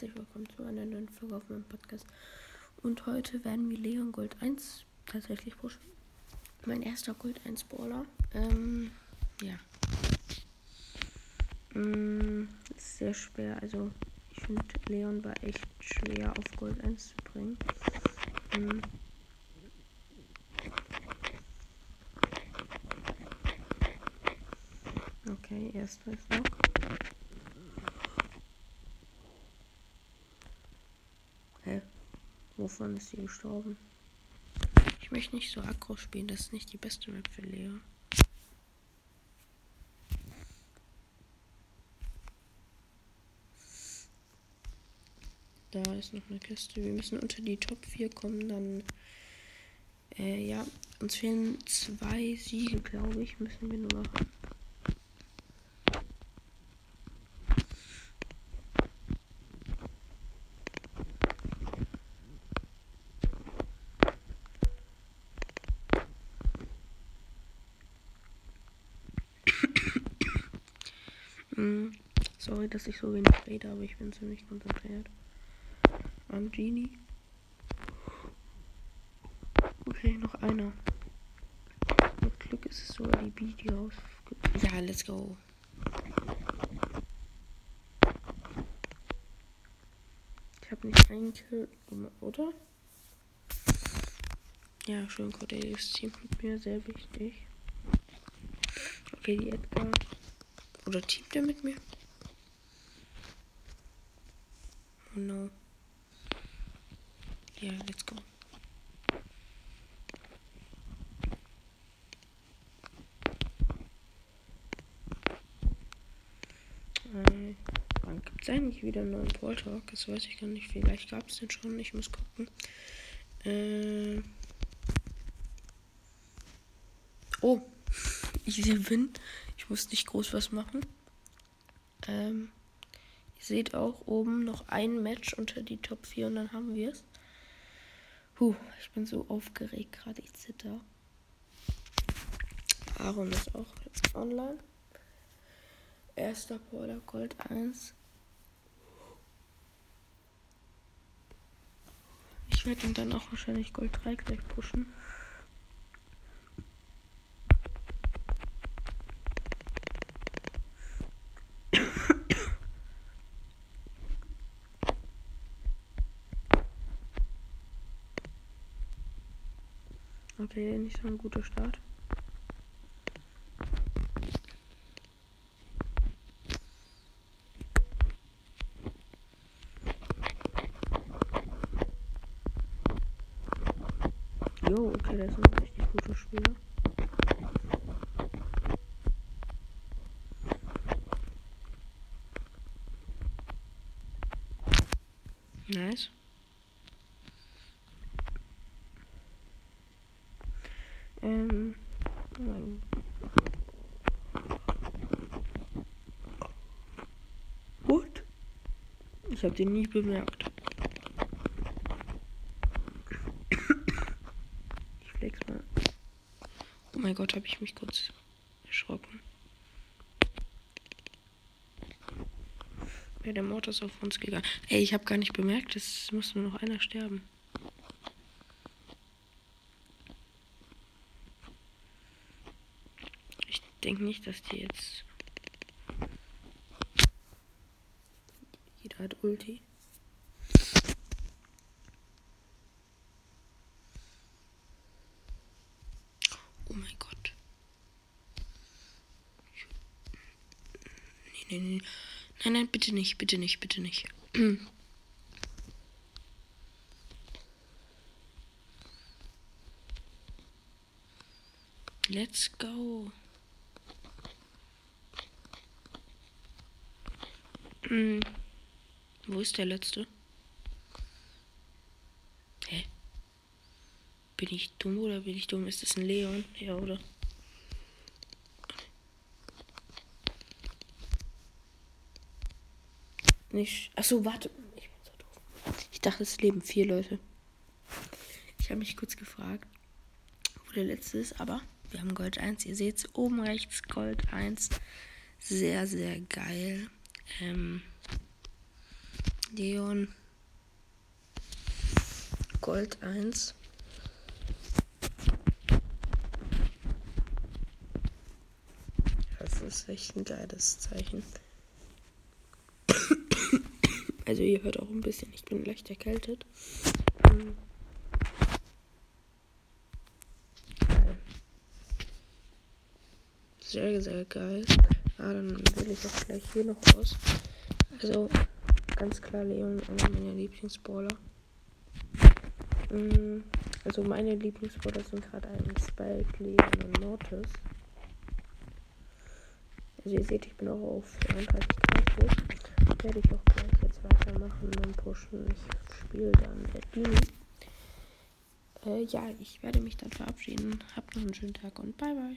herzlich willkommen zu einer neuen Folge auf meinem Podcast. Und heute werden wir Leon Gold 1 tatsächlich pushen. Mein erster Gold 1 Baller. Ähm, ja. Mm, ist sehr schwer. Also, ich finde, Leon war echt schwer auf Gold 1 zu bringen. Mm. Okay, erster ist noch. Hä? Wovon ist sie gestorben? Ich möchte nicht so aggro spielen, das ist nicht die beste Map für Leo. Da ist noch eine Kiste. Wir müssen unter die Top 4 kommen, dann. Äh, ja, uns fehlen zwei Siege, glaube ich, müssen wir nur machen. Mm, sorry, dass ich so wenig rede, aber ich bin ziemlich konzentriert. Am Genie. Okay, noch einer. Mit Glück ist es sogar die B, die aus. Ja, let's go. Ich habe nicht einen Kill, oder? Ja, schön, Cordelius Team mit mir, sehr wichtig. Okay, die Edgar. Oder teamt er mit mir? Oh no. Ja, yeah, let's go. Äh, wann gibt es eigentlich wieder einen neuen Paul Talk? Das weiß ich gar nicht. Vielleicht gab es den schon. Ich muss gucken. Äh. Oh, ich Wind. Ich muss nicht groß was machen. Ähm, ihr seht auch oben noch ein Match unter die Top 4 und dann haben wir es. Puh, ich bin so aufgeregt gerade. Ich zitter. Aaron ist auch online. Erster Border Gold 1. Ich werde ihn dann auch wahrscheinlich Gold 3 gleich pushen. Okay, nicht so ein guter Start. Jo, okay, das ist ein richtig guter Spieler. Nice. Ähm. What? Ich habe den nie bemerkt. Ich flex mal. Oh mein Gott, habe ich mich kurz erschrocken. Ja, der Mord ist auf uns gegangen. Ey, ich habe gar nicht bemerkt, es muss nur noch einer sterben. Denke nicht, dass die jetzt. Jeder hat Ulti. Oh mein Gott. Nee, nee, nee. Nein, nein, bitte nicht, bitte nicht, bitte nicht. Let's go. Hm. Wo ist der letzte? Hä? Bin ich dumm oder bin ich dumm? Ist das ein Leon? Ja, oder? Nicht. Achso, warte. Ich bin so doof. Ich dachte, es leben vier Leute. Ich habe mich kurz gefragt, wo der letzte ist, aber wir haben Gold 1. Ihr seht es oben rechts, Gold 1. Sehr, sehr geil. Ähm, Leon. Gold 1. Das ist echt ein geiles Zeichen. Also ihr hört auch ein bisschen, ich bin leicht erkältet. Sehr, sehr geil. Ah, dann wähle ich auch gleich hier noch aus. Also ganz klar Leon, einer meiner Lieblingsballer. Hm, also meine Lieblingsballer sind gerade ein Spike, Leon und Mortis. Also ihr seht, ich bin auch auf 33 Grad hoch. Werde ich auch gleich jetzt weitermachen und pushen. Ich spiele dann Edini. Äh, ja, ich werde mich dann verabschieden. Habt noch einen schönen Tag und bye bye.